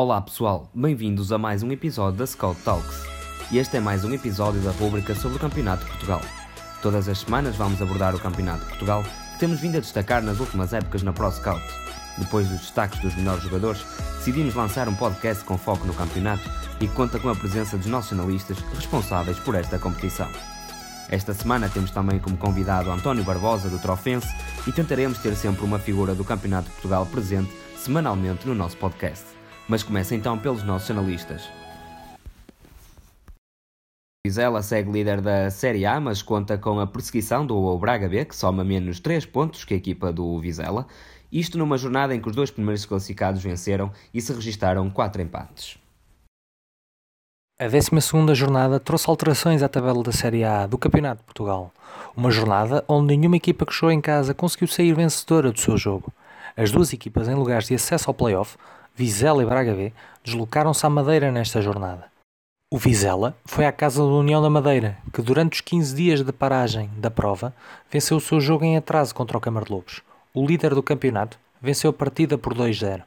Olá pessoal, bem-vindos a mais um episódio da Scout Talks. E este é mais um episódio da rubrica sobre o Campeonato de Portugal. Todas as semanas vamos abordar o Campeonato de Portugal, que temos vindo a destacar nas últimas épocas na Pro Scout. Depois dos destaques dos melhores jogadores, decidimos lançar um podcast com foco no campeonato e que conta com a presença dos nossos analistas responsáveis por esta competição. Esta semana temos também como convidado António Barbosa do Trofense e tentaremos ter sempre uma figura do Campeonato de Portugal presente semanalmente no nosso podcast. Mas começa então pelos nossos analistas. Vizela segue líder da Série A, mas conta com a perseguição do Braga B, que soma menos 3 pontos que a equipa do Vizela. Isto numa jornada em que os dois primeiros classificados venceram e se registaram 4 empates. A 12 jornada trouxe alterações à tabela da Série A do Campeonato de Portugal. Uma jornada onde nenhuma equipa que jogou em casa conseguiu sair vencedora do seu jogo. As duas equipas em lugares de acesso ao play-off, Vizela e Braga B, deslocaram-se à Madeira nesta jornada. O Vizela foi à casa do União da Madeira, que durante os 15 dias de paragem da prova venceu o seu jogo em atraso contra o Câmara de Lobos. O líder do campeonato venceu a partida por 2-0.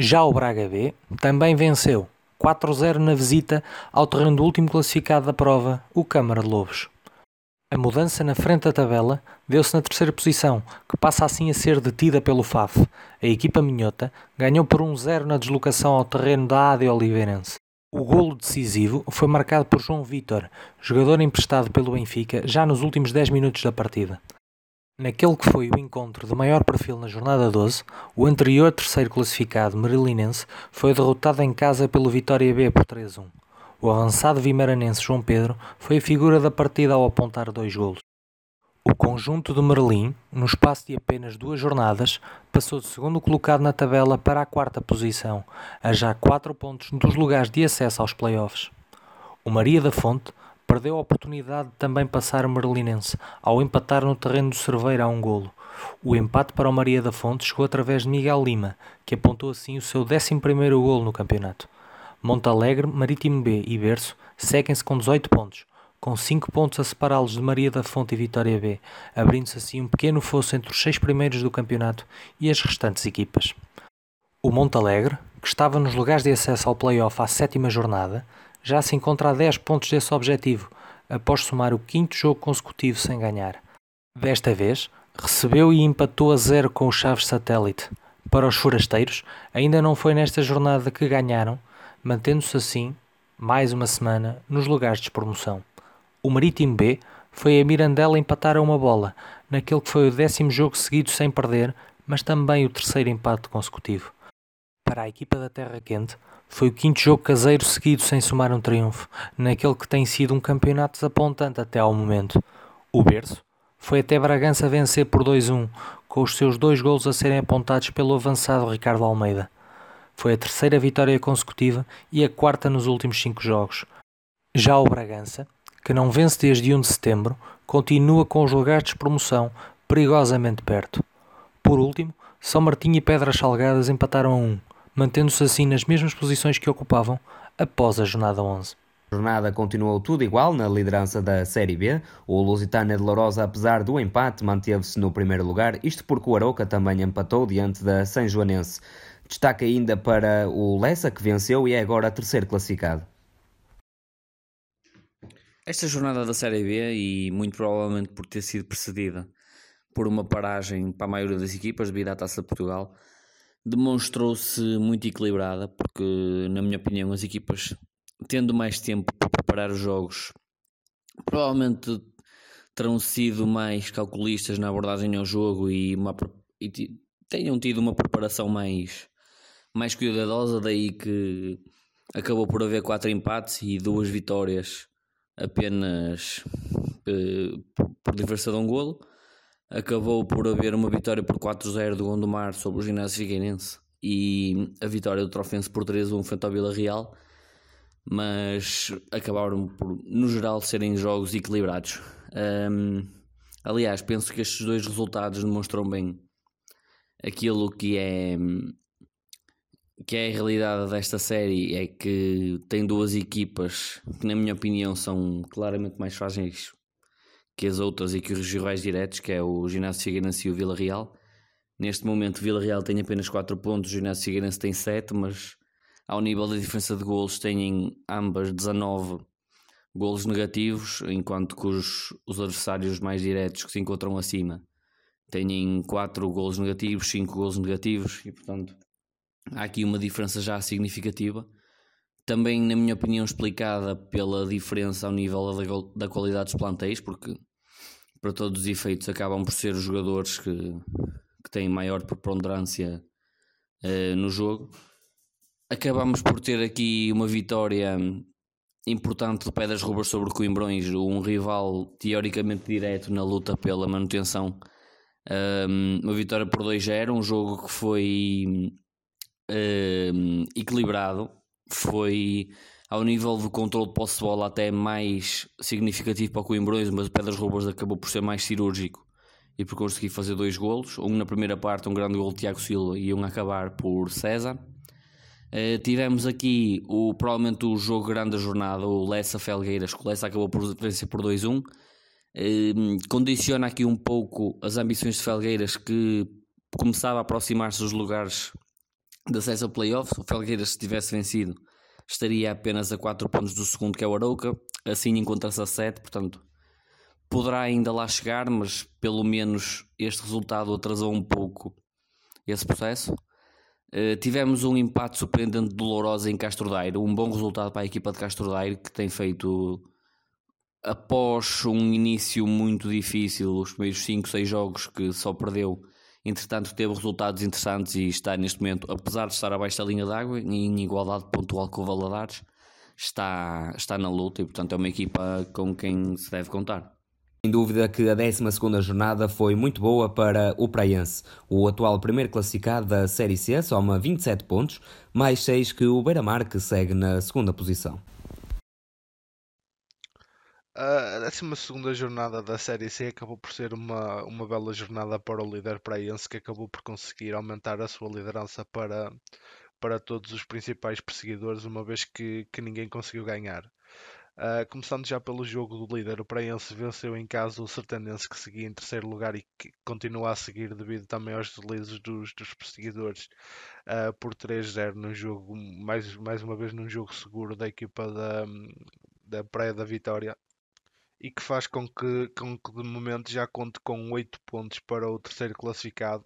Já o Braga B também venceu 4-0 na visita ao terreno do último classificado da prova, o Câmara de Lobos. A mudança na frente da tabela deu-se na terceira posição, que passa assim a ser detida pelo FAF. A equipa minhota ganhou por 1-0 na deslocação ao terreno da AD Oliveirense. O golo decisivo foi marcado por João Vitor, jogador emprestado pelo Benfica já nos últimos 10 minutos da partida. Naquele que foi o encontro de maior perfil na jornada 12, o anterior terceiro classificado Marilinense foi derrotado em casa pelo Vitória B por 3-1. O avançado vimaranense João Pedro foi a figura da partida ao apontar dois golos. O conjunto de Merlim, no espaço de apenas duas jornadas, passou de segundo colocado na tabela para a quarta posição, a já quatro pontos dos lugares de acesso aos playoffs. O Maria da Fonte perdeu a oportunidade de também passar o Merlinense ao empatar no terreno do Cerveira a um golo. O empate para o Maria da Fonte chegou através de Miguel Lima, que apontou assim o seu 11 golo no campeonato. Montalegre, Marítimo B e Berço seguem-se com 18 pontos, com 5 pontos a separá-los de Maria da Fonte e Vitória B, abrindo-se assim um pequeno fosso entre os seis primeiros do campeonato e as restantes equipas. O Montalegre, que estava nos lugares de acesso ao play-off à sétima jornada, já se encontra a 10 pontos desse objetivo, após somar o quinto jogo consecutivo sem ganhar. Desta vez, recebeu e empatou a zero com o Chaves Satélite. Para os forasteiros, ainda não foi nesta jornada que ganharam, mantendo-se assim, mais uma semana, nos lugares de promoção. O Marítimo B foi a Mirandela empatar a uma bola, naquele que foi o décimo jogo seguido sem perder, mas também o terceiro empate consecutivo. Para a equipa da Terra Quente, foi o quinto jogo caseiro seguido sem somar um triunfo, naquele que tem sido um campeonato desapontante até ao momento. O berço foi até Bragança vencer por 2-1, com os seus dois golos a serem apontados pelo avançado Ricardo Almeida. Foi a terceira vitória consecutiva e a quarta nos últimos cinco jogos. Já o Bragança, que não vence desde 1 de setembro, continua com os lugares de promoção perigosamente perto. Por último, São Martinho e Pedras Salgadas empataram a 1, mantendo-se assim nas mesmas posições que ocupavam após a jornada 11. A jornada continuou tudo igual na liderança da Série B. O Lusitânia de Lourosa, apesar do empate, manteve-se no primeiro lugar, isto porque o Aroca também empatou diante da São Destaca ainda para o Lessa, que venceu e é agora terceiro classificado. Esta jornada da Série B, e muito provavelmente por ter sido precedida por uma paragem para a maioria das equipas devido à Taça de Portugal, demonstrou-se muito equilibrada, porque, na minha opinião, as equipas, tendo mais tempo para preparar os jogos, provavelmente terão sido mais calculistas na abordagem ao jogo e, uma, e tenham tido uma preparação mais, mais cuidadosa, daí que acabou por haver quatro empates e duas vitórias apenas uh, por diferença de um golo acabou por haver uma vitória por 4-0 do Gondomar sobre o Ginásio Figueirense e a vitória do Trofense por 3-1 frente ao Vila Real, mas acabaram por, no geral, serem jogos equilibrados. Um, aliás, penso que estes dois resultados demonstram bem aquilo que é que é a realidade desta série é que tem duas equipas que na minha opinião são claramente mais frágeis que as outras e que os rivais diretos, que é o Ginásio Figueirense e o Vila Real. Neste momento, o Vila Real tem apenas 4 pontos, o Ginásio Figueirense tem 7, mas ao nível da diferença de golos, têm ambas 19 golos negativos, enquanto que os, os adversários mais diretos que se encontram acima têm 4 golos negativos, 5 golos negativos, e portanto há aqui uma diferença já significativa. Também, na minha opinião, explicada pela diferença ao nível da, da qualidade dos plantéis, porque para todos os efeitos acabam por ser os jogadores que, que têm maior preponderância uh, no jogo. Acabamos por ter aqui uma vitória importante de Pedras Rubas sobre Coimbrões, um rival teoricamente direto na luta pela manutenção. Um, uma vitória por 2-0, um jogo que foi um, equilibrado, foi ao nível do controle de posse de bola até mais significativo para o Coimbrões, mas o Pedras Rubas acabou por ser mais cirúrgico e por conseguir fazer dois golos, um na primeira parte, um grande gol de Tiago Silva e um a acabar por César. Uh, tivemos aqui o, provavelmente o jogo grande da jornada, o Lessa Felgueiras, que o Lessa acabou por vencer por 2-1. Uh, ehm, condiciona aqui um pouco as ambições de Felgueiras, que começava a aproximar-se dos lugares de acesso a playoffs. O Felgueiras, se tivesse vencido, estaria apenas a 4 pontos do segundo, que é o Arouca, assim encontra-se a 7, portanto poderá ainda lá chegar, mas pelo menos este resultado atrasou um pouco esse processo. Uh, tivemos um empate surpreendente doloroso em Castro Daire, um bom resultado para a equipa de Castro Daire que tem feito após um início muito difícil, os primeiros 5, 6 jogos que só perdeu, entretanto teve resultados interessantes e está neste momento, apesar de estar abaixo da linha d'água, em igualdade pontual com o Valadares, está, está na luta e portanto é uma equipa com quem se deve contar. Sem dúvida que a 12 jornada foi muito boa para o Praiense. O atual primeiro classificado da Série C soma 27 pontos, mais 6 que o Beira-Mar, que segue na segunda posição. A 12 jornada da Série C acabou por ser uma, uma bela jornada para o líder praiense, que acabou por conseguir aumentar a sua liderança para, para todos os principais perseguidores, uma vez que, que ninguém conseguiu ganhar. Uh, começando já pelo jogo do líder, o Praense venceu em casa o Sertanense, que seguia em terceiro lugar e que continua a seguir devido também aos deslizes dos, dos perseguidores uh, por 3-0 num jogo, mais, mais uma vez num jogo seguro da equipa da, da Praia da Vitória e que faz com que, com que de momento já conte com 8 pontos para o terceiro classificado.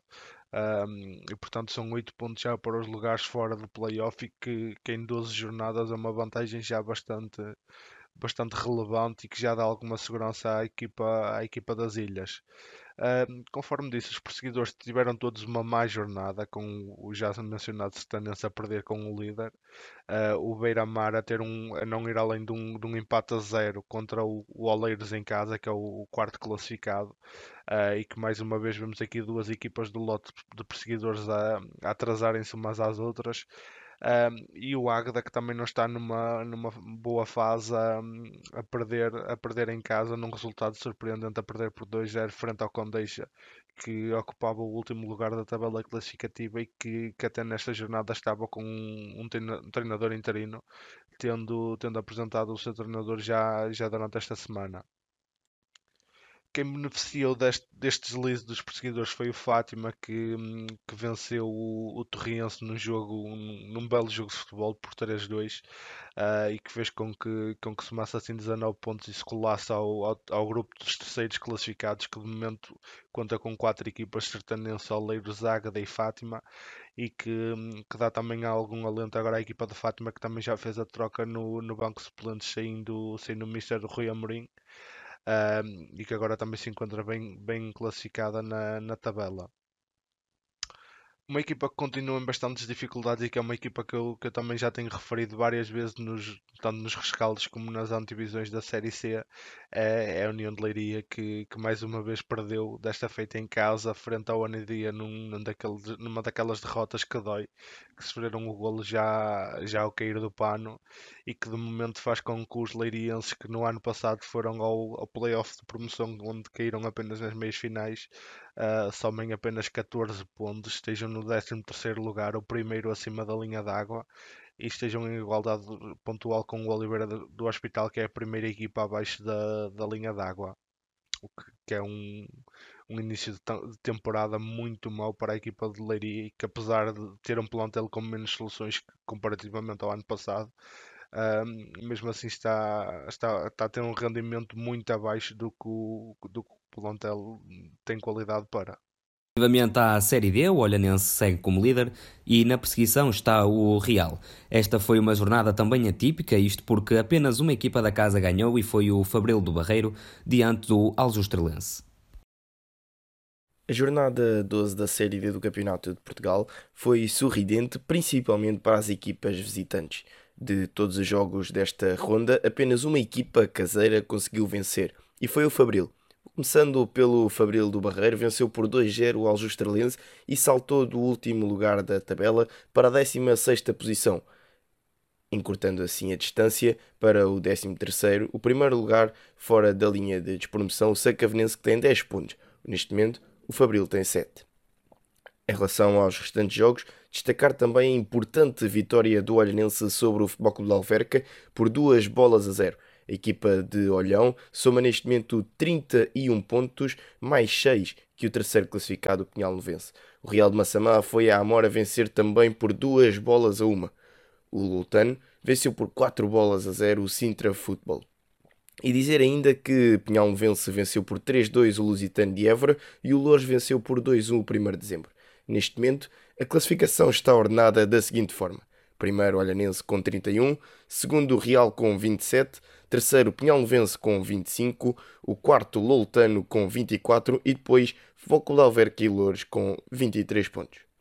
Um, e portanto são 8 pontos já para os lugares fora do playoff e que, que em 12 jornadas é uma vantagem já bastante, bastante relevante e que já dá alguma segurança à equipa, à equipa das ilhas. Conforme disse, os perseguidores tiveram todos uma má jornada, com o já mencionado Sertanense a perder com o líder, uh, o Beira-Mar a, ter um, a não ir além de um, de um empate a zero contra o, o Oleiros em casa, que é o, o quarto classificado, uh, e que mais uma vez vemos aqui duas equipas do lote de perseguidores a, a atrasarem-se umas às outras. Um, e o Águeda que também não está numa, numa boa fase a, perder, a perder em casa num resultado surpreendente a perder por 2-0 frente ao Condeixa que ocupava o último lugar da tabela classificativa e que, que até nesta jornada estava com um, um treinador interino tendo, tendo apresentado o seu treinador já, já durante esta semana quem beneficiou deste, deste deslize dos perseguidores foi o Fátima, que, hum, que venceu o, o Torriense num jogo, num, belo jogo de futebol por 3-2 uh, ah, e que fez com que, com que somasse assim 19 pontos e se colasse ao, ao, ao, grupo dos terceiros classificados, que de momento conta com quatro equipas sertanense, Oleiros, Ágada e Fátima, e que, hum, que dá também algum alento agora à equipa de Fátima, que também já fez a troca no, no banco suplente, saindo, saindo o Mister Rui Amorim um, e que agora também se encontra bem, bem classificada na, na tabela uma equipa que continua em bastantes dificuldades e que é uma equipa que eu, que eu também já tenho referido várias vezes, nos, tanto nos rescaldos como nas antivisões da Série C, é, é a União de Leiria que, que mais uma vez perdeu, desta feita em casa, frente ao Anidia, num, num numa daquelas derrotas que dói, que sofreram o golo já, já ao cair do pano e que de momento faz com que os leirienses que no ano passado foram ao, ao playoff de promoção, onde caíram apenas nas meias finais, uh, somem apenas 14 pontos, estejam no 13º lugar, o primeiro acima da linha d'água, e estejam em igualdade pontual com o Oliveira do Hospital, que é a primeira equipa abaixo da, da linha d'água. O que, que, é um, um início de, de, temporada muito mau para a equipa de Leiria que apesar de ter um plantel com menos soluções comparativamente ao ano passado, um, mesmo assim está, está, está a ter um rendimento muito abaixo do que o, do que o plantel tem qualidade para. Relativamente à Série D, o Olhanense segue como líder e na perseguição está o Real. Esta foi uma jornada também atípica, isto porque apenas uma equipa da casa ganhou e foi o Fabril do Barreiro diante do Aljustrelense. A jornada 12 da Série D do Campeonato de Portugal foi sorridente, principalmente para as equipas visitantes. De todos os jogos desta ronda, apenas uma equipa caseira conseguiu vencer, e foi o Fabril. Começando pelo Fabril do Barreiro, venceu por 2-0 o Aljustrelense e saltou do último lugar da tabela para a 16ª posição, encurtando assim a distância para o 13º, o primeiro lugar fora da linha de despromoção, o Sacavenense que tem 10 pontos. Neste momento, o Fabril tem 7. Em relação aos restantes jogos, destacar também a importante vitória do Olhanense sobre o Futebol Clube de Alverca por duas bolas a zero. A equipa de Olhão soma neste momento 31 pontos, mais 6 que o terceiro classificado, o Pinhal Novense. O Real de Massamá foi a Amora vencer também por duas bolas a uma. O Lutano venceu por 4 bolas a 0 o Sintra Futebol. E dizer ainda que Pinhal Novense venceu por 3-2 o Lusitano de Évora e o Lourdes venceu por 2-1 o 1 de dezembro. Neste momento, a classificação está ordenada da seguinte forma: primeiro Olhanense com 31, segundo Real com 27, terceiro Pinhalnovense com 25, o quarto Loltano com 24 e depois Foco de Alverca Loures com 23 pontos.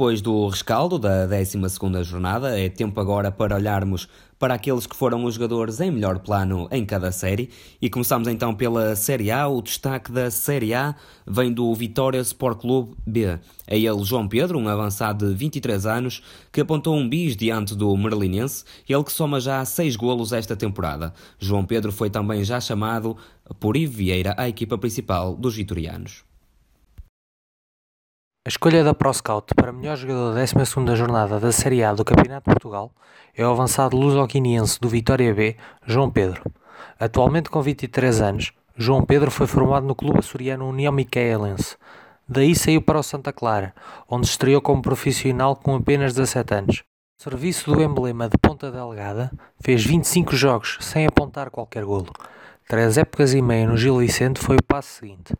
Depois do rescaldo da 12ª jornada, é tempo agora para olharmos para aqueles que foram os jogadores em melhor plano em cada série. E começamos então pela Série A. O destaque da Série A vem do Vitória Sport Clube B. É ele João Pedro, um avançado de 23 anos, que apontou um bis diante do Merlinense, ele que soma já 6 golos esta temporada. João Pedro foi também já chamado por Ivo Vieira à equipa principal dos vitorianos. A escolha da ProScout para melhor jogador da 12ª jornada da Série A do Campeonato de Portugal é o avançado luso-guineense do Vitória B, João Pedro. Atualmente com 23 anos, João Pedro foi formado no clube açoriano União Micaelense. Daí saiu para o Santa Clara, onde estreou como profissional com apenas 17 anos. Serviço do emblema de Ponta Delgada, fez 25 jogos sem apontar qualquer golo. Três épocas e meia no Gil Vicente foi o passo seguinte,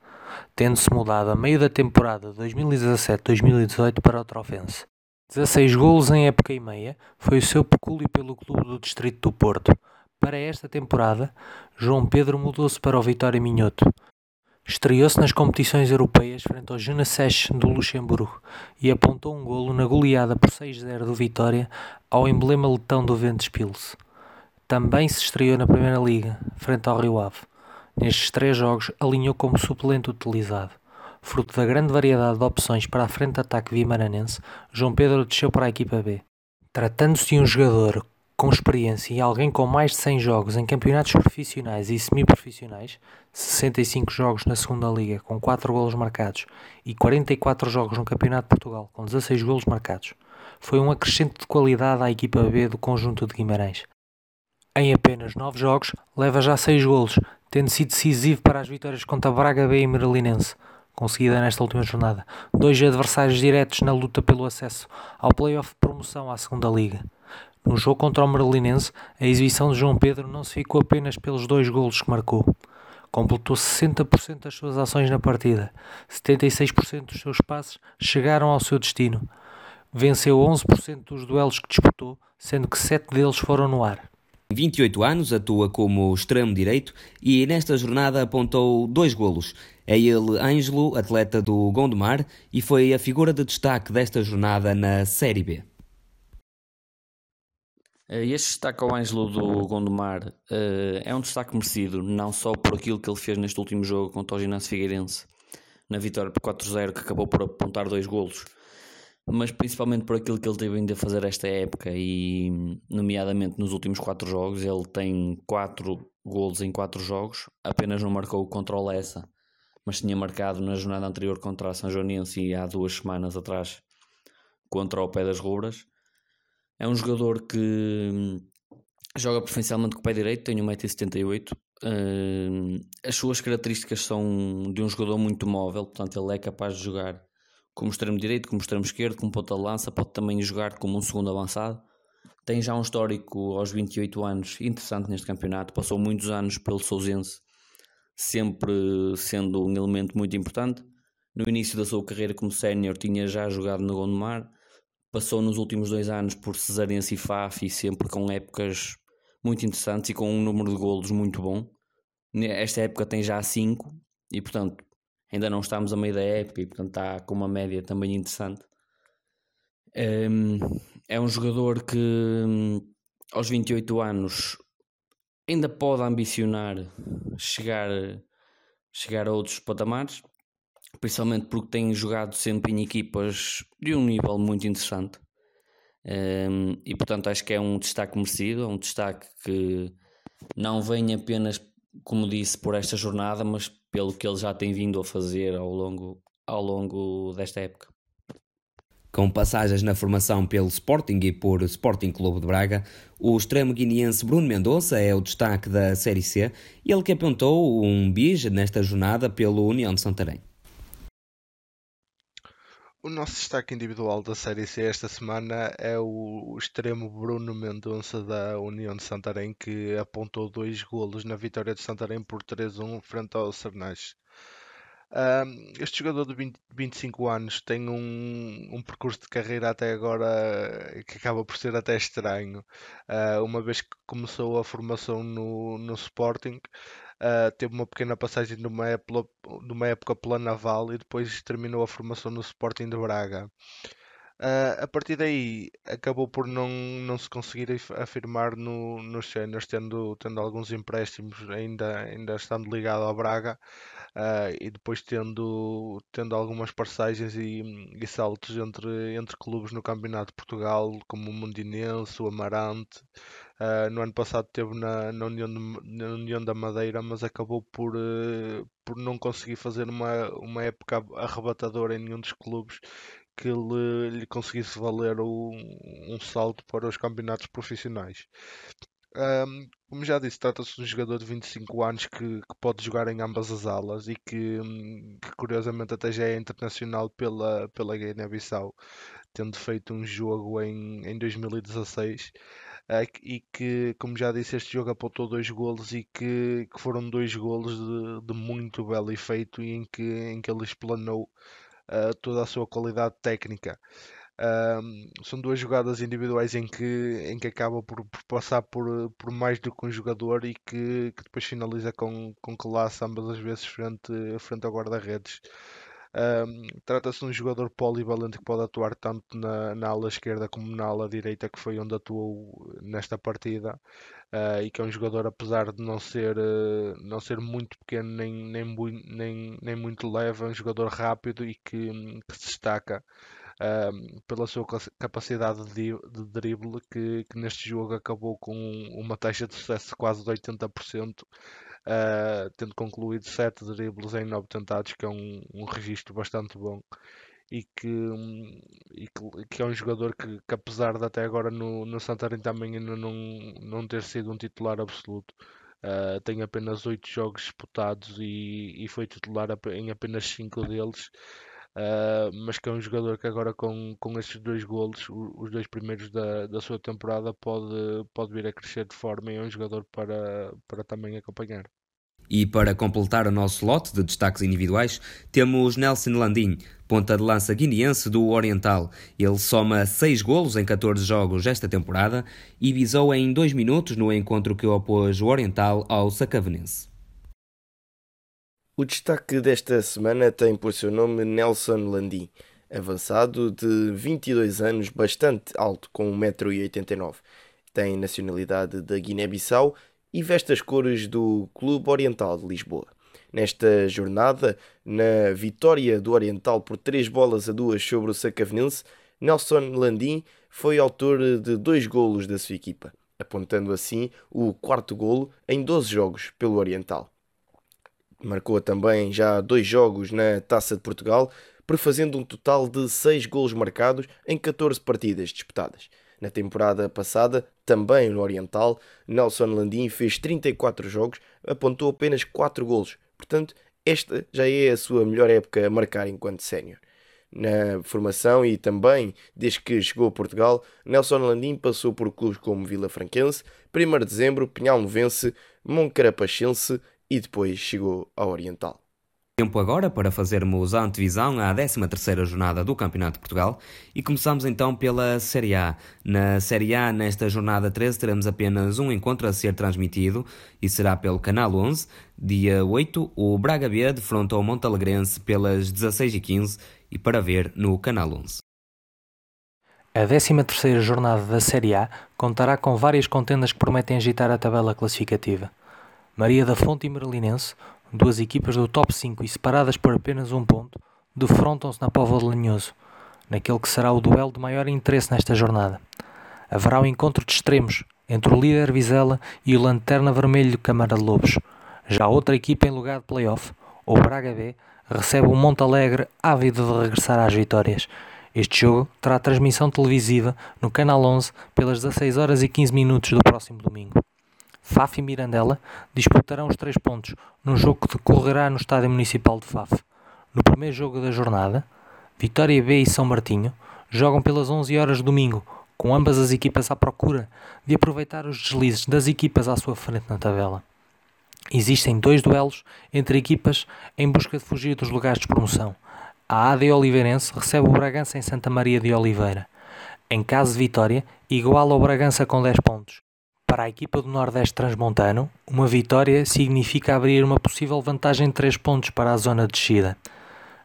tendo-se mudado a meio da temporada 2017-2018 para o Trofense. 16 golos em época e meia foi o seu pecúlio pelo clube do Distrito do Porto. Para esta temporada, João Pedro mudou-se para o Vitória Minhoto. Estreou-se nas competições europeias frente ao Jeunesse do Luxemburgo e apontou um golo na goleada por 6-0 do Vitória ao emblema letão do Ventspils. Também se estreou na Primeira Liga, frente ao Rio Ave. Nestes três jogos, alinhou como suplente utilizado. Fruto da grande variedade de opções para a frente de ataque vimaranense, João Pedro desceu para a equipa B. Tratando-se de um jogador com experiência e alguém com mais de 100 jogos em campeonatos profissionais e semi-profissionais, 65 jogos na segunda liga com 4 golos marcados e 44 jogos no Campeonato de Portugal com 16 golos marcados, foi um acrescente de qualidade à equipa B do conjunto de Guimarães. Em apenas 9 jogos, leva já 6 golos, tendo sido decisivo para as vitórias contra Braga B e Merlinense, conseguida nesta última jornada. Dois adversários diretos na luta pelo acesso ao playoff de promoção à segunda Liga. No jogo contra o Merlinense, a exibição de João Pedro não se ficou apenas pelos dois golos que marcou. Completou 60% das suas ações na partida, 76% dos seus passes chegaram ao seu destino. Venceu 11% dos duelos que disputou, sendo que 7 deles foram no ar. 28 anos, atua como extremo direito e nesta jornada apontou dois golos. É ele Ângelo, atleta do Gondomar, e foi a figura de destaque desta jornada na Série B. Eh, este destaque ao Ângelo do Gondomar eh, é um destaque merecido, não só por aquilo que ele fez neste último jogo contra o Ginásio Figueirense, na vitória por 4-0, que acabou por apontar dois golos, mas principalmente por aquilo que ele teve ainda a fazer esta época e nomeadamente nos últimos quatro jogos ele tem quatro golos em quatro jogos apenas não marcou contra o Lessa mas tinha marcado na jornada anterior contra a São Joanense há duas semanas atrás contra o Pé das Rubras. É um jogador que joga preferencialmente com o pé direito tem 1,78m Uh, as suas características são de um jogador muito móvel, portanto, ele é capaz de jogar como extremo direito, como extremo esquerdo, como ponta de lança, pode também jogar como um segundo avançado. Tem já um histórico aos 28 anos interessante neste campeonato, passou muitos anos pelo Sousense, sempre sendo um elemento muito importante. No início da sua carreira como sénior tinha já jogado no Gondomar, passou nos últimos dois anos por Cesarense e Faf e sempre com épocas muito interessantes e com um número de golos muito bom. Esta época tem já 5 e, portanto, ainda não estamos a meio da época e, portanto, está com uma média também interessante. Ehm, é um jogador que, hum, aos 28 anos, ainda pode ambicionar chegar, chegar a outros patamares, principalmente porque tem jogado sempre em equipas de um nível muito interessante. Um, e portanto acho que é um destaque merecido, é um destaque que não vem apenas, como disse, por esta jornada, mas pelo que ele já tem vindo a fazer ao longo, ao longo desta época. Com passagens na formação pelo Sporting e por Sporting Clube de Braga, o extremo guineense Bruno Mendonça é o destaque da Série C, ele que apontou um bis nesta jornada pelo União de Santarém. O nosso destaque individual da Série C esta semana é o extremo Bruno Mendonça da União de Santarém, que apontou dois golos na vitória de Santarém por 3-1 frente ao Sernais. este jogador de 20, 25 anos tem um, um, percurso de carreira até agora que acaba por ser até estranho. Uh, uma vez que começou a formação no, no Sporting, Uh, teve uma pequena passagem numa época, numa época pela Naval e depois terminou a formação no Sporting de Braga. Uh, a partir daí acabou por não, não se conseguir afirmar no, nos séniores, tendo, tendo alguns empréstimos ainda, ainda estando ligado ao Braga uh, e depois tendo, tendo algumas passagens e, e, saltos entre, entre clubes no Campeonato de Portugal, como o Mundinense, o Amarante. Uh, no ano passado esteve na, na, União de, na, União da Madeira, mas acabou por, uh, por não conseguir fazer uma, uma época arrebatadora em nenhum dos clubes que lhe, lhe conseguisse valer o, um salto para os campeonatos profissionais. Um, como já disse, trata-se de um jogador de 25 anos que, que, pode jogar em ambas as alas e que, que curiosamente até já é internacional pela, pela Guiné-Bissau, tendo feito um jogo em, em 2016 e que, como já disse, este jogo apontou dois golos e que, que foram dois golos de, de, muito belo efeito e em que, em que ele explanou uh, toda a sua qualidade técnica. são duas jogadas individuais em que, em que acaba por, por, passar por, por mais do que um jogador e que, que depois finaliza com, com classe ambas as vezes frente, frente ao guarda-redes. Um, Trata-se de um jogador polivalente que pode atuar tanto na, na ala esquerda como na ala direita, que foi onde atuou nesta partida, uh, e que é um jogador, apesar de não ser, uh, não ser muito pequeno nem, nem, nem, nem muito leve, é um jogador rápido e que, que se destaca. pela sua capacidade de, de drible, que, que, neste jogo acabou com uma taxa de sucesso de quase de 80%, uh, tendo concluído 7 dribles em 9 tentados, que é um, um registro bastante bom. E que, e que, que, é um jogador que, que, apesar de até agora no, no Santarém também ainda não, não ter sido um titular absoluto, uh, tem apenas 8 jogos disputados e, e foi titular em apenas 5 deles. Uh, mas que é um jogador que agora com, com estes dois golos, os dois primeiros da, da sua temporada, pode, pode vir a crescer de forma e é um jogador para, para também acompanhar. E para completar o nosso lote de destaques individuais, temos Nelson Landim, ponta de lança guineense do Oriental. Ele soma 6 golos em 14 jogos esta temporada e visou em 2 minutos no encontro que opôs o Oriental ao Sacavenense. O destaque desta semana tem por seu nome Nelson Landim, avançado de 22 anos, bastante alto, com 1,89m. Tem nacionalidade da Guiné-Bissau e veste as cores do Clube Oriental de Lisboa. Nesta jornada, na vitória do Oriental por 3 bolas a 2 sobre o Sacavenense, Nelson Landim foi autor de dois golos da sua equipa, apontando assim o quarto golo em 12 jogos pelo Oriental. Marcou também já dois jogos na Taça de Portugal, prefazendo um total de 6 golos marcados em 14 partidas disputadas. Na temporada passada, também no Oriental, Nelson Landim fez 34 jogos, apontou apenas 4 golos. Portanto, esta já é a sua melhor época a marcar enquanto sénior. Na formação e também desde que chegou a Portugal, Nelson Landim passou por clubes como Vila Franquense, 1 de Dezembro, Pinhal Novense, Moncarapachense e depois chegou ao Oriental. Tempo agora para fazermos a antevisão à 13ª jornada do Campeonato de Portugal e começamos então pela Série A. Na Série A, nesta jornada 13, teremos apenas um encontro a ser transmitido e será pelo Canal 11. Dia 8, o Braga B defronta o Montalegrense pelas 16h15 e para ver no Canal 11. A 13ª jornada da Série A contará com várias contendas que prometem agitar a tabela classificativa. Maria da Fonte e Merlinense Duas equipas do top 5 e separadas por apenas um ponto, defrontam-se na Póvoa de Lanhoso, naquele que será o duelo de maior interesse nesta jornada. Haverá um encontro de extremos entre o líder Vizela e o Lanterna Vermelho Câmara de Lobos. Já outra equipa em lugar de playoff, o Braga B, recebe o Monte Alegre ávido de regressar às vitórias. Este jogo terá transmissão televisiva no Canal 11 pelas 16 horas e 15 minutos do próximo domingo. Faf e Mirandela disputarão os três pontos num jogo que decorrerá no Estádio Municipal de Faf. No primeiro jogo da jornada, Vitória B e São Martinho jogam pelas 11 horas de domingo, com ambas as equipas à procura de aproveitar os deslizes das equipas à sua frente na tabela. Existem dois duelos entre equipas em busca de fugir dos lugares de promoção. A AD Oliveirense recebe o Bragança em Santa Maria de Oliveira. Em caso de vitória, iguala ao Bragança com 10 pontos. Para a equipa do Nordeste Transmontano, uma vitória significa abrir uma possível vantagem de 3 pontos para a zona de descida.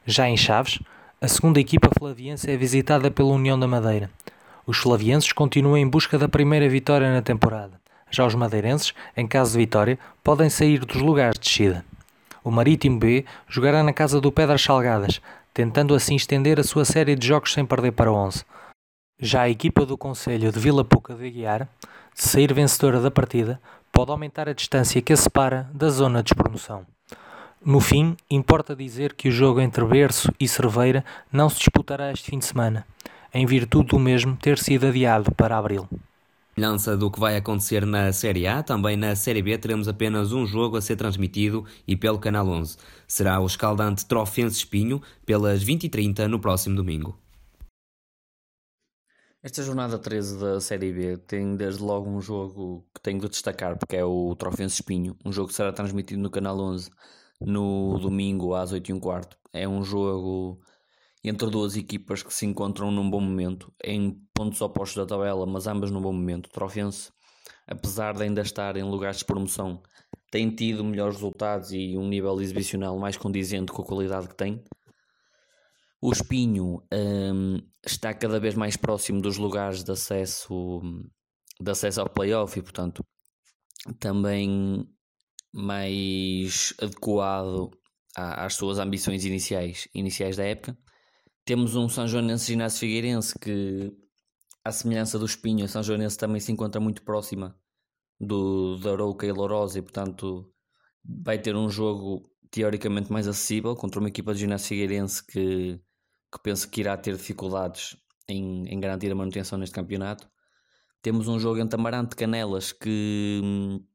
Já em Chaves, a segunda equipa flaviense é visitada pela União da Madeira. Os flavienses continuam em busca da primeira vitória na temporada. Já os madeirenses, em caso de vitória, podem sair dos lugares de descida. O Marítimo B jogará na casa do Pedras Salgadas, tentando assim estender a sua série de jogos sem perder para 11. Já a equipa do Conselho de Vila Pouca de Aguiar sair vencedora da partida, pode aumentar a distância que a separa da zona de despromoção. No fim, importa dizer que o jogo entre Berço e Cerveira não se disputará este fim de semana, em virtude do mesmo ter sido adiado para abril. Lança do que vai acontecer na Série A, também na Série B teremos apenas um jogo a ser transmitido e pelo Canal 11. Será o escaldante Trofense Espinho pelas 20h30 no próximo domingo. Esta jornada 13 da Série B tem desde logo um jogo que tenho de destacar, porque é o Trofense Espinho, um jogo que será transmitido no Canal 11 no domingo às 8h15. É um jogo entre duas equipas que se encontram num bom momento, em pontos opostos da tabela, mas ambas num bom momento. O Trofense, apesar de ainda estar em lugares de promoção, tem tido melhores resultados e um nível exibicional mais condizente com a qualidade que tem. O Espinho um, está cada vez mais próximo dos lugares de acesso, de acesso ao playoff e, portanto, também mais adequado às suas ambições iniciais, iniciais da época. Temos um São Joanense Ginásio Figueirense que, à semelhança do Espinho, o São Joanense também se encontra muito próxima do da Arouca e Lourosa e, portanto, vai ter um jogo teoricamente mais acessível contra uma equipa de Ginásio Figueirense que que penso que irá ter dificuldades em, em garantir a manutenção neste campeonato. Temos um jogo entre Amarante e Canelas que hum,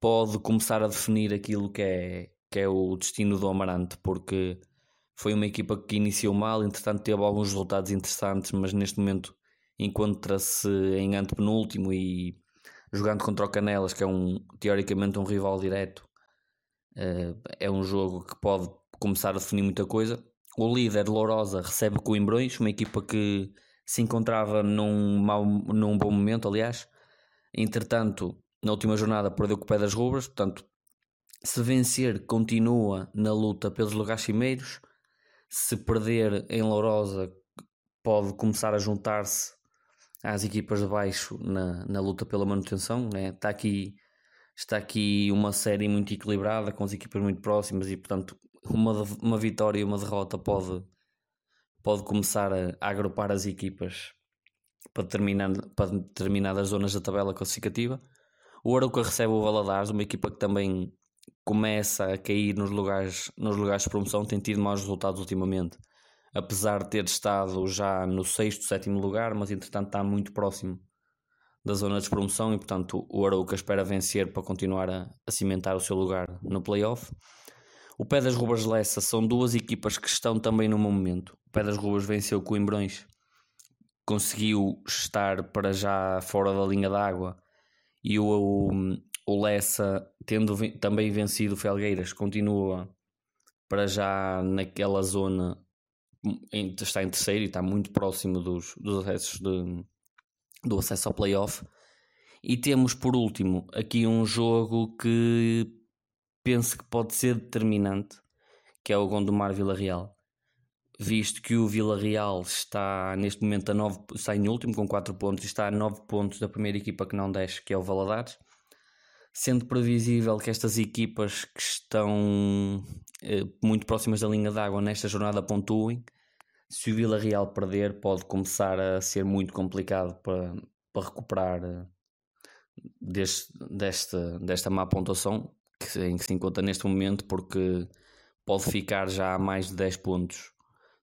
pode começar a definir aquilo que é, que é o destino do Amarante, porque foi uma equipa que iniciou mal, entretanto teve alguns resultados interessantes, mas neste momento encontra-se em antepenúltimo e jogando contra o Canelas, que é um teoricamente um rival direto. Eh, é um jogo que pode começar a definir muita coisa o líder Lourosa recebe Coimbrões, uma equipa que se encontrava num, mau, num bom momento, aliás. Entretanto, na última jornada perdeu com o pé das rubras, portanto, se vencer, continua na luta pelos lugares cimeiros. Se perder em Lourosa, pode começar a juntar-se às equipas de baixo na, na luta pela manutenção. Né? Está, aqui, está aqui uma série muito equilibrada, com as equipas muito próximas e, portanto, uma, uma vitória e uma derrota pode, pode começar a, a agrupar as equipas para, determinar, para determinadas zonas da tabela classificativa. O Arouca recebe o Valadares, uma equipa que também começa a cair nos lugares, nos lugares de promoção, tem tido maus resultados ultimamente. apesar de ter estado já no sexto, sétimo lugar, mas entretanto está muito próximo da zona de promoção e portanto o Arouca espera vencer para continuar a, a cimentar o seu lugar no playoff. O Pé das Rubas Lessa são duas equipas que estão também no momento. O Pé das Rubas venceu o Coimbrões, conseguiu estar para já fora da linha d'água e o, o, o Lessa, tendo também vencido o Felgueiras, continua para já naquela zona, está em terceiro e está muito próximo dos, dos acessos de, do acesso ao playoff. E temos por último aqui um jogo que penso que pode ser determinante, que é o Gondomar Vila Real. Visto que o Vila Real está neste momento a 9, está em último com 4 pontos e está a 9 pontos da primeira equipa que não desce, que é o Valadares. Sendo previsível que estas equipas que estão eh, muito próximas da linha d'água nesta jornada pontuem, se o Vila Real perder, pode começar a ser muito complicado para, para recuperar eh, deste, desta, desta má pontuação que, em que se encontra neste momento, porque pode ficar já a mais de 10 pontos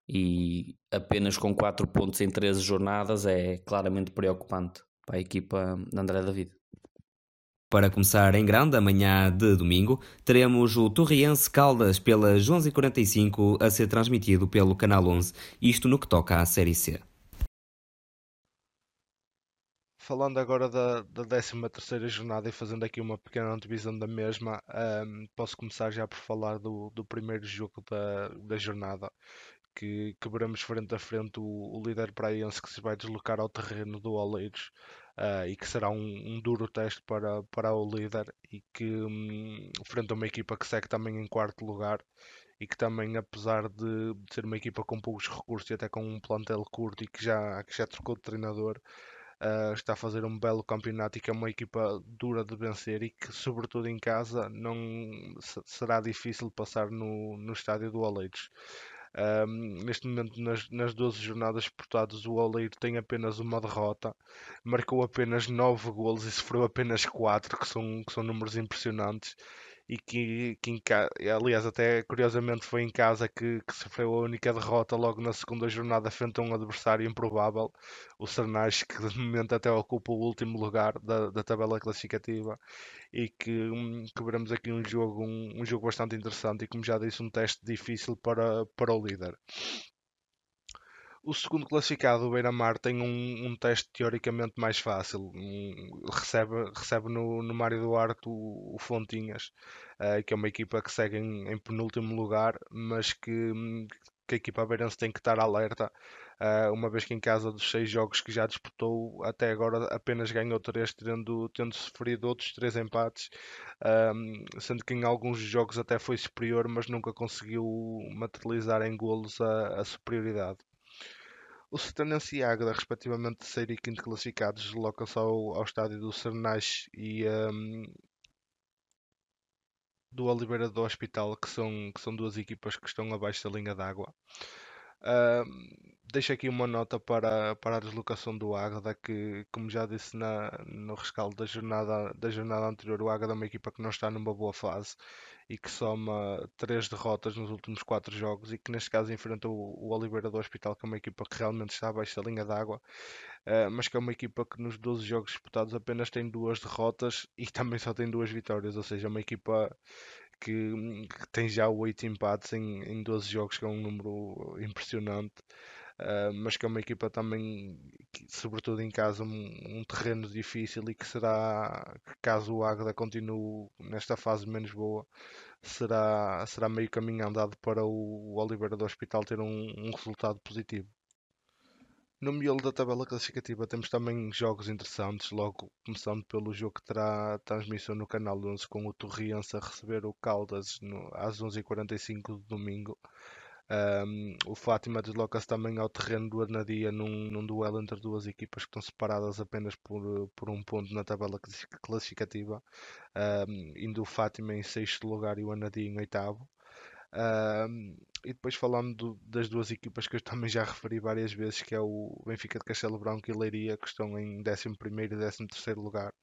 e apenas com 4 pontos em 13 jornadas é claramente preocupante para a equipa de André David. Para começar em grande, amanhã de domingo, teremos o Torriense Caldas pelas 11h45 a ser transmitido pelo Canal 11, isto no que toca à Série C. Falando agora da, da 13 jornada e fazendo aqui uma pequena antevisão da mesma, um, posso começar já por falar do, do primeiro jogo da, da jornada, que, que frente a frente o, o líder praense que se vai deslocar ao terreno do Oleiros uh, e que será um, um, duro teste para, para o líder e que um, frente a uma equipa que segue também em quarto lugar e que também, apesar de, de ser uma equipa com poucos recursos e até com um plantel curto e que já, que já trocou de treinador, uh, está a fazer um belo campeonato e que é uma equipa dura de vencer e que, sobretudo em casa, não será difícil passar no, no estádio do Oleiros. Um, neste momento, nas, nas 12 jornadas disputadas, o Oleiro tem apenas uma derrota, marcou apenas 9 golos e sofreu apenas 4, que são, que são números impressionantes. E que, que em, aliás, até curiosamente foi em casa que, que sofreu a única derrota logo na segunda jornada frente a um adversário improvável, o Sernais, que de momento até ocupa o último lugar da, da tabela classificativa e que, um, que veremos aqui um jogo, um, um, jogo bastante interessante e como já disse, um teste difícil para, para o líder. O segundo classificado, o Beira-Mar, tem um, um, teste teoricamente mais fácil. Um, recebe recebe no, no Mário Duarte o, o Fontinhas, uh, que é uma equipa que segue em, em penúltimo lugar, mas que, que a equipa beirense tem que estar alerta Uh, uma vez que em casa dos seis jogos que já disputou, até agora apenas ganhou três, tendo, tendo sofrido outros três empates, sendo que em alguns jogos até foi superior, mas nunca conseguiu materializar em golos a, a superioridade. O Sertanense e Águeda, respectivamente terceiro e quinto classificados, deslocam-se ao, ao estádio do Sernais e um, do Oliveira do Hospital, que são, que são duas equipas que estão abaixo da linha d'água. Um, deixo aqui uma nota para, para a deslocação do Águeda, que, como já disse na, no rescaldo da jornada, da jornada anterior, o Águeda é uma equipa que não está numa boa fase e que soma três derrotas nos últimos quatro jogos e que neste caso enfrenta o, o Oliveira do Hospital, que é uma equipa que realmente está abaixo da linha d'água, uh, mas que é uma equipa que nos 12 jogos disputados apenas tem duas derrotas e também só tem duas vitórias, ou seja, é uma equipa que, que tem já oito empates em, em 12 jogos, que é um número impressionante. Uh, mas que é uma equipa também, que, sobretudo em casa, um, um, terreno difícil e que será, caso o Águeda continue nesta fase menos boa, será, será meio caminho andado para o, o Oliveira do Hospital ter um, um resultado positivo. No miolo da tabela classificativa temos também jogos interessantes, logo começando pelo jogo que terá transmissão no canal 11 com o Torriense a receber o Caldas no, às 11h45 de domingo. Um, o Fátima desloca-se também ao terreno do Arnadia num, num, duelo entre duas equipas que estão separadas apenas por, por um ponto na tabela classificativa, um, indo o Fátima em sexto lugar e o Arnadia em oitavo. Um, e depois falando do, das duas equipas que eu também já referi várias vezes, que é o Benfica de Castelo Branco e Leiria, que estão em 11 e 13 lugar.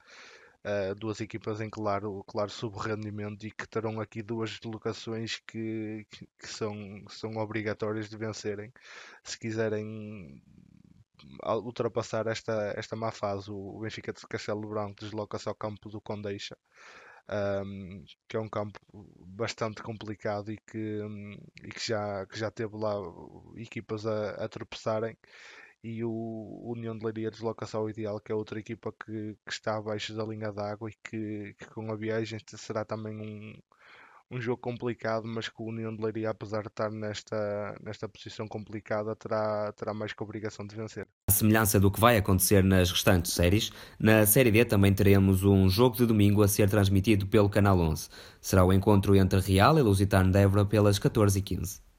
Uh, duas equipas em claro, claro subrendimento e que terão aqui duas deslocações que, que, que são, são obrigatórias de vencerem se quiserem ultrapassar esta, esta má fase. O Benfica de Castelo Branco desloca-se ao campo do Condeixa. Um, que é um campo bastante complicado e que, um, e que, já, que já teve lá equipas a, a tropeçarem e o União de Leiria desloca-se ao Ideal, que é outra equipa que, que está abaixo da linha d'água e que, que, com a viagem será também um, um jogo complicado, mas que o União de Leiria, apesar de estar nesta, nesta posição complicada, terá, terá mais que a obrigação de vencer. A semelhança do que vai acontecer nas restantes séries, na Série D também teremos um jogo de domingo a ser transmitido pelo Canal 11. Será o encontro entre Real e Lusitano de Évora pelas 14h15.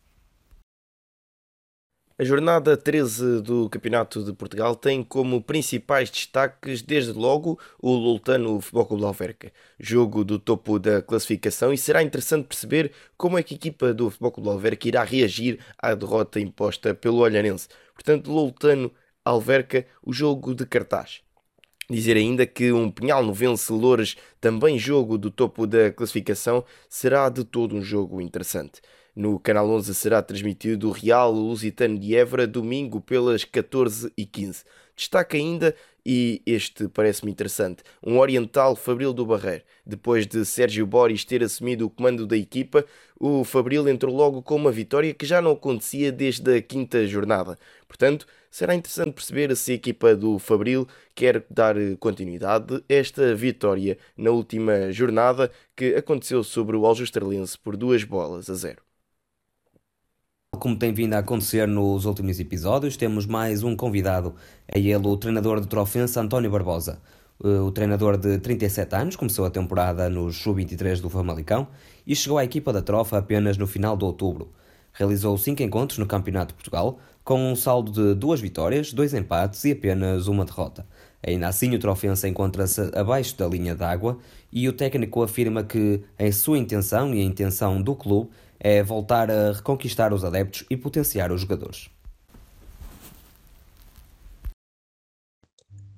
A jornada 13 do Campeonato de Portugal tem como principais destaques, desde logo, o Lultano Futebol Clube Alverca, jogo do topo da classificação, e será interessante perceber como é que a equipa do Futebol Clube Alverca irá reagir à derrota imposta pelo Olhanense. Portanto, Lultano Alverca, o jogo de cartaz. Dizer ainda que um Pinhal no Vence Loures, também jogo do topo da classificação, será de todo um jogo interessante. No Canal 11 será transmitido o Real Lusitano de Évora domingo pelas 14h15. Destaca ainda, e este parece-me interessante, um oriental Fabril do Barreiro. Depois de Sérgio Boris ter assumido o comando da equipa, o Fabril entrou logo com uma vitória que já não acontecia desde a quinta jornada. Portanto, será interessante perceber se a equipa do Fabril quer dar continuidade a esta vitória na última jornada que aconteceu sobre o Aljustralense por duas bolas a zero. Como tem vindo a acontecer nos últimos episódios, temos mais um convidado. É ele, o treinador de Trofense, António Barbosa. Eh, o treinador de 37 anos começou a temporada no Sub-23 do Famalicão e chegou à equipa da Trofa apenas no final de outubro. Realizou cinco encontros no Campeonato de Portugal, com um saldo de duas vitórias, dois empates e apenas uma derrota. Ainda assim, o Trofense encontra-se abaixo da linha d'água e o técnico afirma que a sua intenção e a intenção do clube é voltar a reconquistar os adeptos e potenciar os jogadores.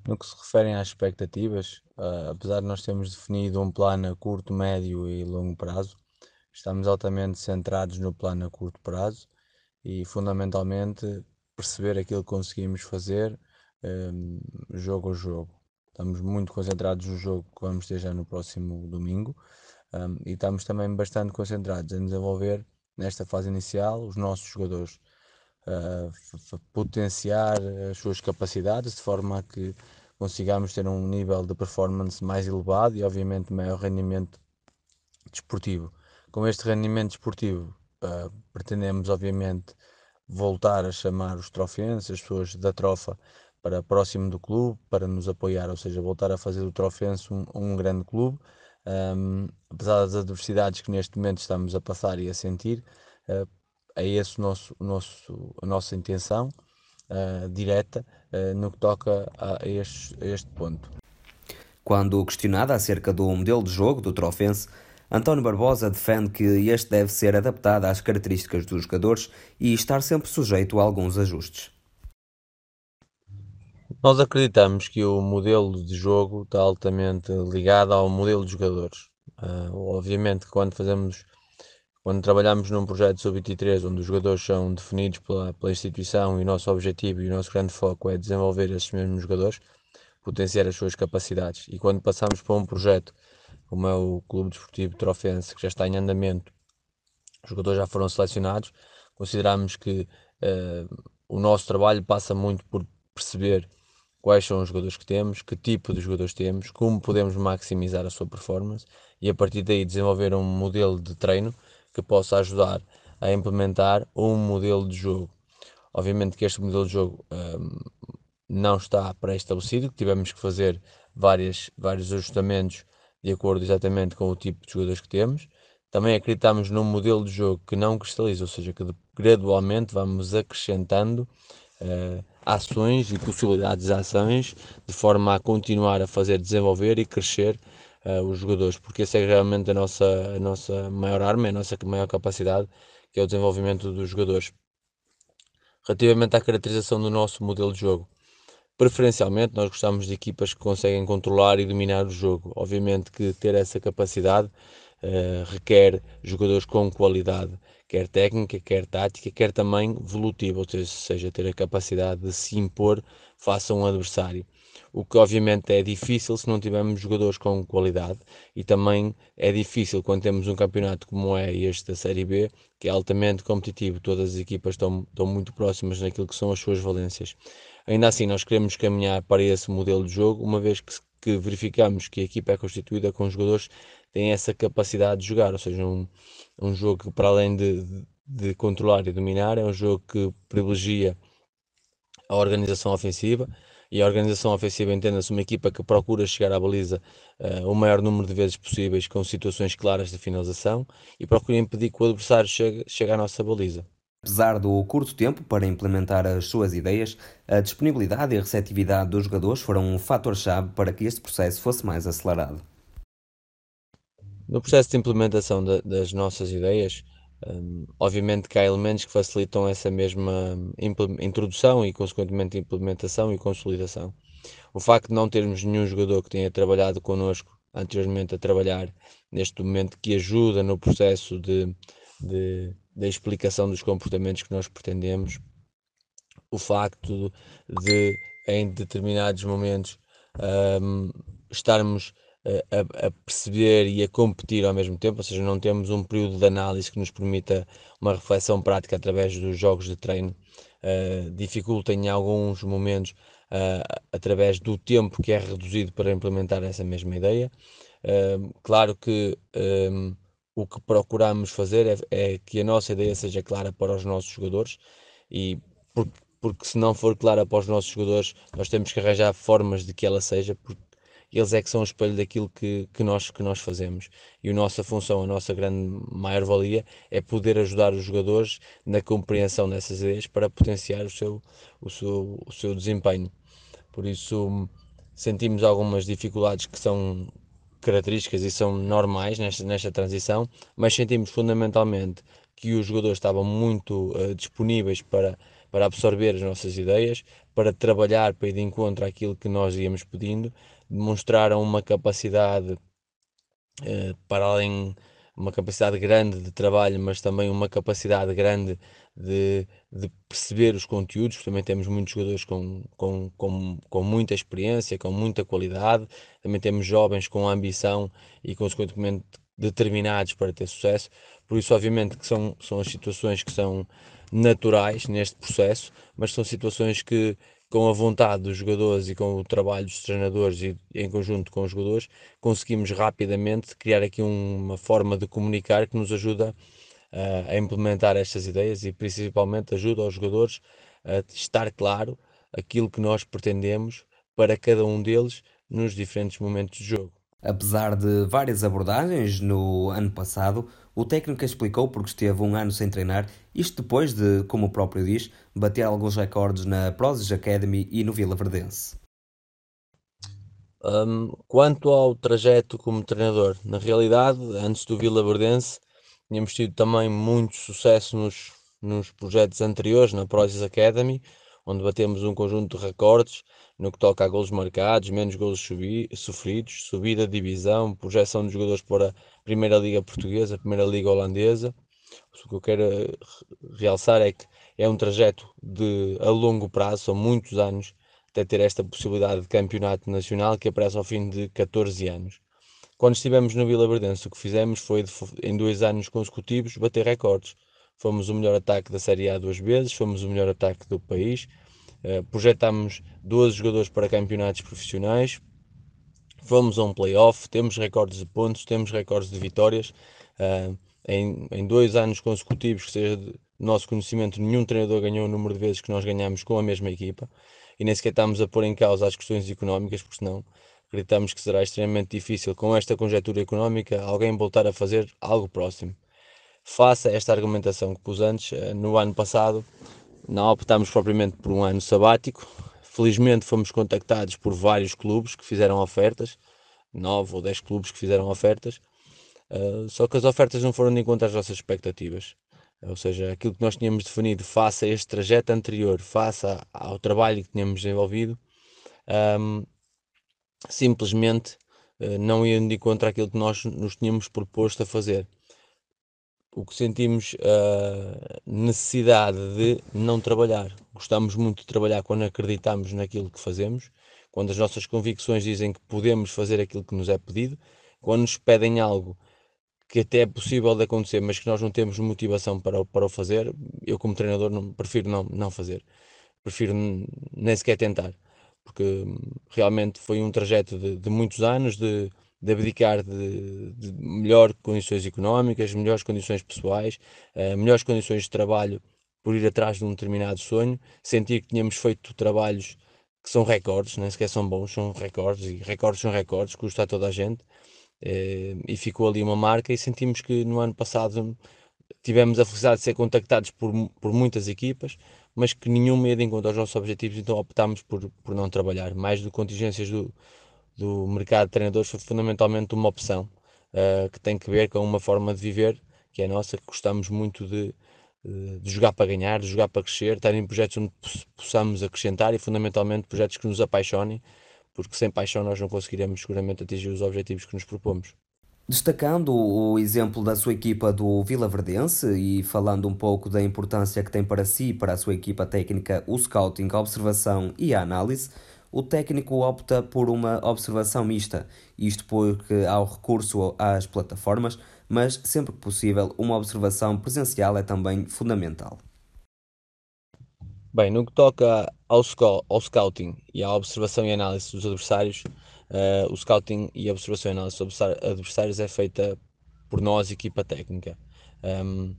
No que se referem às expectativas, uh, apesar de nós termos definido um plano a curto, médio e longo prazo, estamos altamente centrados no plano a curto prazo e fundamentalmente perceber aquilo que conseguimos fazer um, jogo a jogo. Estamos muito concentrados no jogo que vamos ter já no próximo domingo um, e estamos também bastante concentrados em desenvolver nesta fase inicial os nossos jogadores, uh, potenciar as suas capacidades de forma a que consigamos ter um nível de performance mais elevado e obviamente maior rendimento desportivo. Com este rendimento desportivo uh, pretendemos obviamente voltar a chamar os trofenses, as pessoas da trofa para próximo do clube, para nos apoiar, ou seja, voltar a fazer do Trofense um, um grande clube um, apesar das adversidades que neste momento estamos a passar e a sentir, uh, é esse o nosso, nosso, a nossa intenção uh, direta uh, no que toca a este, a este ponto. Quando questionado acerca do modelo de jogo do Trofense, António Barbosa defende que este deve ser adaptado às características dos jogadores e estar sempre sujeito a alguns ajustes. Nós acreditamos que o modelo de jogo está altamente ligado ao modelo de jogadores. Uh, obviamente quando fazemos, quando trabalhamos num projeto sub-23 onde os jogadores são definidos pela, pela instituição e o nosso objetivo e o nosso grande foco é desenvolver esses mesmos jogadores, potenciar as suas capacidades. E quando passamos para um projeto como é o Clube Desportivo Trofense, que já está em andamento, os jogadores já foram selecionados, consideramos que uh, o nosso trabalho passa muito por perceber quais são os jogadores que temos, que tipo de jogadores temos, como podemos maximizar a sua performance e a partir daí desenvolver um modelo de treino que possa ajudar a implementar um modelo de jogo. Obviamente que este modelo de jogo um, não está pré-estabelecido, tivemos que fazer várias, vários ajustamentos de acordo exatamente com o tipo de jogadores que temos. Também acreditamos num modelo de jogo que não cristaliza, ou seja, que gradualmente vamos acrescentando uh, ações e possibilidades de ações de forma a continuar a fazer desenvolver e crescer uh, os jogadores, porque essa é realmente a nossa, a nossa maior arma, a nossa maior capacidade, que é o desenvolvimento dos jogadores. Relativamente à caracterização do nosso modelo de jogo, Preferencialmente, nós gostamos de equipas que conseguem controlar e dominar o jogo. Obviamente que ter essa capacidade uh, requer jogadores com qualidade, quer técnica, quer tática, quer também volutiva, ou seja, ter a capacidade de se impor face a um adversário. O que obviamente é difícil se não tivermos jogadores com qualidade e também é difícil quando temos um campeonato como é este da Série B, que é altamente competitivo, todas as equipas estão, estão muito próximas naquilo que são as suas valências. Ainda assim, nós queremos caminhar para esse modelo de jogo, uma vez que, que verificamos que a equipa é constituída com jogadores que têm essa capacidade de jogar, ou seja, um, um jogo que, para além de, de, controlar e dominar, é um jogo que privilegia a organização ofensiva. E a organização ofensiva entenda-se uma equipa que procura chegar à baliza uh, o maior número de vezes possíveis com situações claras de finalização e procura impedir que o adversário chegue, chegue à nossa baliza. Apesar do curto tempo para implementar as suas ideias, a disponibilidade e a receptividade dos jogadores foram um fator-chave para que este processo fosse mais acelerado. No processo de implementação de, das nossas ideias, um, obviamente que há elementos que facilitam essa mesma introdução e, consequentemente, implementação e consolidação. O facto de não termos nenhum jogador que tenha trabalhado connosco anteriormente a trabalhar neste momento que ajuda no processo de, de da explicação dos comportamentos que nós pretendemos, o facto de, em determinados momentos, um, estarmos a, a, perceber e a competir ao mesmo tempo, ou seja, não temos um período de análise que nos permita uma reflexão prática através dos jogos de treino, uh, dificulta em alguns momentos uh, através do tempo que é reduzido para implementar essa mesma ideia. Uh, claro que o que procuramos fazer é, é, que a nossa ideia seja clara para os nossos jogadores e porque, porque se não for clara para os nossos jogadores nós temos que arranjar formas de que ela seja porque eles é que são o espelho daquilo que, que, nós, que nós fazemos. E a nossa função, a nossa grande maior valia é poder ajudar os jogadores na compreensão dessas ideias para potenciar o seu, o seu, o seu desempenho. Por isso sentimos algumas dificuldades que são características e são normais nesta, nesta transição, mas sentimos fundamentalmente que os jogadores estavam muito uh, disponíveis para, para absorver as nossas ideias, para trabalhar para ir de encontro àquilo que nós íamos pedindo, demonstraram uma capacidade uh, para além uma capacidade grande de trabalho, mas também uma capacidade grande de, de perceber os conteúdos. Também temos muitos jogadores com, com, com, com muita experiência, com muita qualidade. Também temos jovens com ambição e, consequentemente, determinados para ter sucesso. Por isso, obviamente, que são, são as situações que são naturais neste processo, mas são situações que com a vontade dos jogadores e com o trabalho dos treinadores e em conjunto com os jogadores, conseguimos rapidamente criar aqui uma forma de comunicar que nos ajuda uh, a implementar estas ideias e principalmente ajuda os jogadores a estar claro aquilo que nós pretendemos para cada um deles nos diferentes momentos de jogo. Apesar de várias abordagens no ano passado, o técnico explicou porque esteve um ano sem treinar, isto depois de, como o próprio diz, bater alguns recordes na Prozis Academy e no Vila Verdense. Um, quanto ao trajeto como treinador, na realidade, antes do Vila Verdense, tínhamos tido também muito sucesso nos, nos projetos anteriores, na Prozis Academy, onde batemos um conjunto de recordes no que toca a golos marcados, menos golos sofridos, subida de divisão, projeção de jogadores para a Primeira Liga Portuguesa, a Primeira Liga Holandesa. O que eu quero eh, realçar é que é um trajeto de a longo prazo, são muitos anos, até ter esta possibilidade de campeonato nacional que aparece ao fim de 14 anos. Quando estivemos no Vila Verdense, o que fizemos foi, em dois anos consecutivos, bater recordes. Fomos o melhor ataque da Série A duas vezes, fomos o melhor ataque do país, uh, projetámos 12 jogadores para campeonatos profissionais, fomos a um playoff, temos recordes de pontos, temos recordes de vitórias. Uh, em, em, dois anos consecutivos, que seja de nosso conhecimento, nenhum treinador ganhou o número de vezes que nós ganhamos com a mesma equipa. E nem sequer estamos a pôr em causa as questões económicas, porque senão acreditamos que será extremamente difícil, com esta conjectura económica, alguém voltar a fazer algo próximo faça esta argumentação que pus antes, eh, no ano passado não optámos propriamente por um ano sabático. Felizmente fomos contactados por vários clubes que fizeram ofertas, nove ou dez clubes que fizeram ofertas, uh, só que as ofertas não foram de encontro às nossas expectativas. Ou seja, aquilo que nós tínhamos definido face a este trajeto anterior, face ao trabalho que tínhamos desenvolvido, um, simplesmente uh, não indo de encontro àquilo que nós nos tínhamos proposto a fazer. O que sentimos a necessidade de não trabalhar. Gostamos muito de trabalhar quando acreditamos naquilo que fazemos, quando as nossas convicções dizem que podemos fazer aquilo que nos é pedido, quando nos pedem algo que até é possível de acontecer, mas que nós não temos motivação para, para o fazer, eu como treinador não, prefiro não, não fazer. Prefiro nem sequer tentar. Porque realmente foi um trajeto de, de muitos anos de, de abdicar de, de melhores condições económicas, melhores condições pessoais, uh, melhores condições de trabalho por ir atrás de um determinado sonho, sentir que tínhamos feito trabalhos que são recordes, nem sequer são bons, são recordes, e recordes são recordes, custa a toda a gente, eh, e ficou ali uma marca e sentimos que no ano passado tivemos a felicidade de ser contactados por, por muitas equipas, mas que nenhuma ia de encontro aos nossos objetivos, então optámos por, por não trabalhar. Mais do que contingências do, do mercado de treinadores, foi fundamentalmente uma opção uh, que tem que ver com uma forma de viver, que é nossa, que gostamos muito de, de jogar para ganhar, de jogar para crescer, estar em projetos onde possamos acrescentar e fundamentalmente projetos que nos apaixonem porque sem paixão nós não conseguiremos seguramente atingir os objetivos que nos propomos. Destacando o exemplo da sua equipa do Vila Verdense e falando um pouco da importância que tem para si e para a sua equipa técnica o scouting, a observação e a análise, o técnico opta por uma observação mista, isto porque há o recurso às plataformas, mas sempre que possível uma observação presencial é também fundamental. Bem, no que toca ao, ao scouting e à observação e análise dos adversários, uh, o scouting e a observação e análise dos adversários é feita por nós, equipa técnica. Um,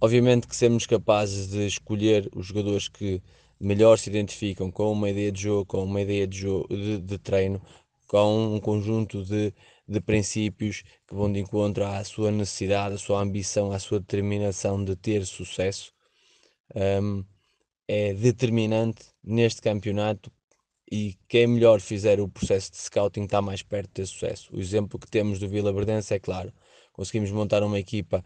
obviamente que sermos capazes de escolher os jogadores que melhor se identificam com uma ideia de jogo, com uma ideia de, jogo, de, de treino, com um conjunto de, de princípios que vão de encontro à sua necessidade, à sua ambição, à sua determinação de ter sucesso. Um, é determinante neste campeonato e quem melhor fizer o processo de scouting está mais perto de ter sucesso. O exemplo que temos do Vila Verdense é claro, conseguimos montar uma equipa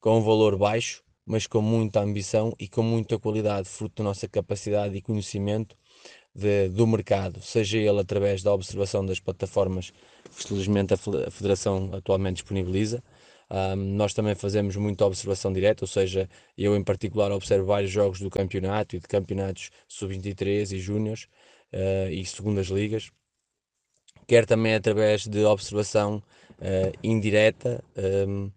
com um valor baixo, mas com muita ambição e com muita qualidade, fruto da nossa capacidade e conhecimento de, do mercado, seja ele através da observação das plataformas que felizmente a Federação atualmente disponibiliza, um, nós também fazemos muita observação direta, ou seja, eu em particular observo vários jogos do campeonato e de campeonatos sub-23 e júniores uh, e segundas ligas, quer também através de observação uh, indireta, um,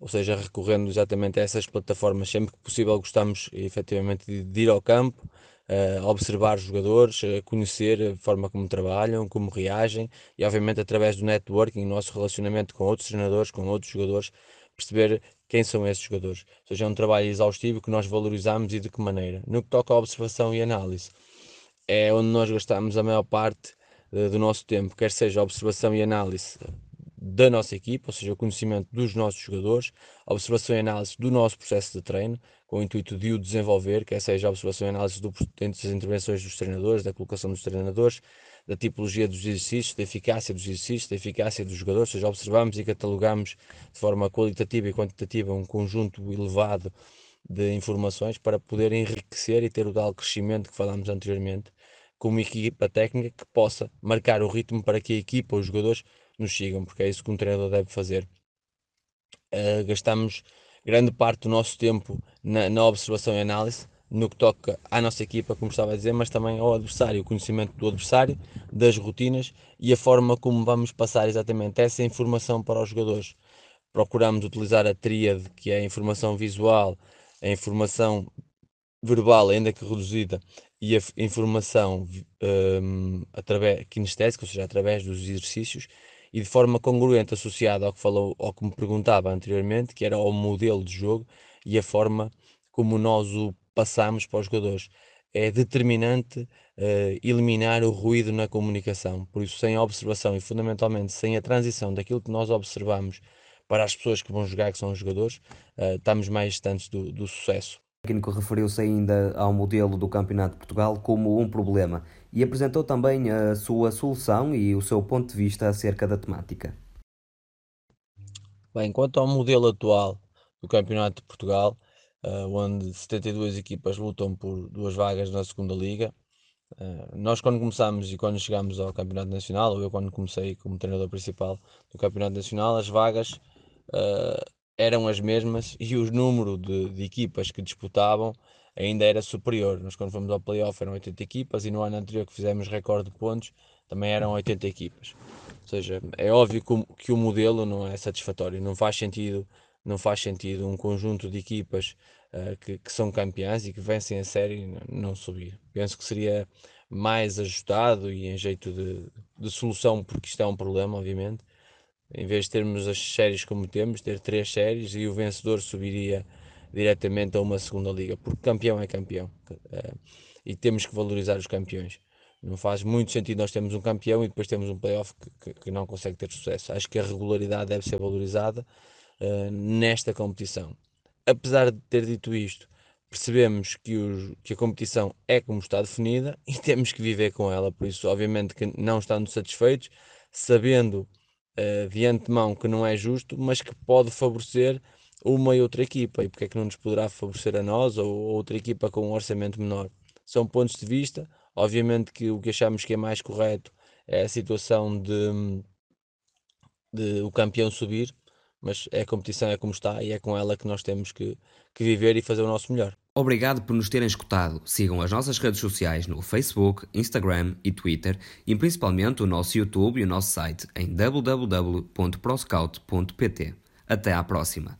ou seja, recorrendo exatamente a essas plataformas sempre que possível, gostamos efetivamente de, de ir ao campo, uh, observar os jogadores, uh, conhecer a forma como trabalham, como reagem e, obviamente, através do networking, nosso relacionamento com outros treinadores, com outros jogadores, perceber quem são esses jogadores. Ou seja, é um trabalho exaustivo que nós valorizamos e de que maneira. No que toca à observação e análise, é onde nós gastamos a maior parte uh, do nosso tempo, quer seja observação e análise da nossa equipa, ou seja, o conhecimento dos nossos jogadores, a observação e análise do nosso processo de treino, com o intuito de o desenvolver, quer seja a observação e análise do, das intervenções dos treinadores, da colocação dos treinadores, da tipologia dos exercícios, da eficácia dos exercícios, da eficácia dos jogadores, ou seja, observamos e catalogamos de forma qualitativa e quantitativa um conjunto elevado de informações para poder enriquecer e ter o tal crescimento que falámos anteriormente, com uma equipa técnica que possa marcar o ritmo para que a equipa, os jogadores, nos sigam, porque é isso que um treinador deve fazer. Uh, gastamos grande parte do nosso tempo na, na, observação e análise, no que toca à nossa equipa, como estava a dizer, mas também ao adversário, o conhecimento do adversário, das rotinas e a forma como vamos passar exatamente essa informação para os jogadores. Procuramos utilizar a tríade, que é a informação visual, a informação verbal, ainda que reduzida, e a informação um, através kinestésica, ou seja, através dos exercícios, e de forma congruente associada ao que falou, ao que me perguntava anteriormente, que era o modelo de jogo e a forma como nós o passamos para os jogadores. É determinante uh, eliminar o ruído na comunicação. Por isso, sem a observação e fundamentalmente sem a transição daquilo que nós observamos para as pessoas que vão jogar, que são os jogadores, uh, estamos mais distantes do, do sucesso. O técnico referiu-se ainda ao modelo do Campeonato de Portugal como um problema e apresentou também a sua solução e o seu ponto de vista acerca da temática. Bem, quanto ao modelo atual do Campeonato de Portugal, uh, onde 72 equipas lutam por duas vagas na segunda Liga, Uh, nós quando começámos e quando chegámos ao Campeonato Nacional, ou eu quando comecei como treinador principal do Campeonato Nacional, as vagas uh, eram as mesmas e o número de, de, equipas que disputavam ainda era superior. Nós quando fomos ao playoff eram 80 equipas e no ano anterior que fizemos recorde de pontos também eram 80 equipas. Ou seja, é óbvio que o, que o modelo não é satisfatório, não faz sentido, não faz sentido um conjunto de equipas uh, que, que, são campeãs e que vencem a série não subir. Penso que seria mais ajustado e em jeito de, de solução, porque isto é um problema, obviamente. Em vez de termos as séries como temos, ter três séries e o vencedor subiria diretamente a uma segunda liga, porque campeão é campeão uh, e temos que valorizar os campeões. Não faz muito sentido nós termos um campeão e depois temos um playoff que, que, que não consegue ter sucesso. Acho que a regularidade deve ser valorizada uh, nesta competição. Apesar de ter dito isto, percebemos que, que, a competição é como está definida e temos que viver com ela. Por isso, obviamente, que não estamos satisfeitos, sabendo uh, de antemão que não é justo, mas que pode favorecer uma e outra equipa. E porque é que não nos poderá favorecer a nós ou outra equipa com um orçamento menor? São pontos de vista. Obviamente que o que achamos que é mais correto é a situação de, de o campeão subir, mas é a competição é como está e é com ela que nós temos que, que viver e fazer o nosso melhor. Obrigado por nos terem escutado. Sigam as nossas redes sociais no Facebook, Instagram e Twitter e principalmente o nosso YouTube e o nosso site em www.proscout.pt. Até à próxima!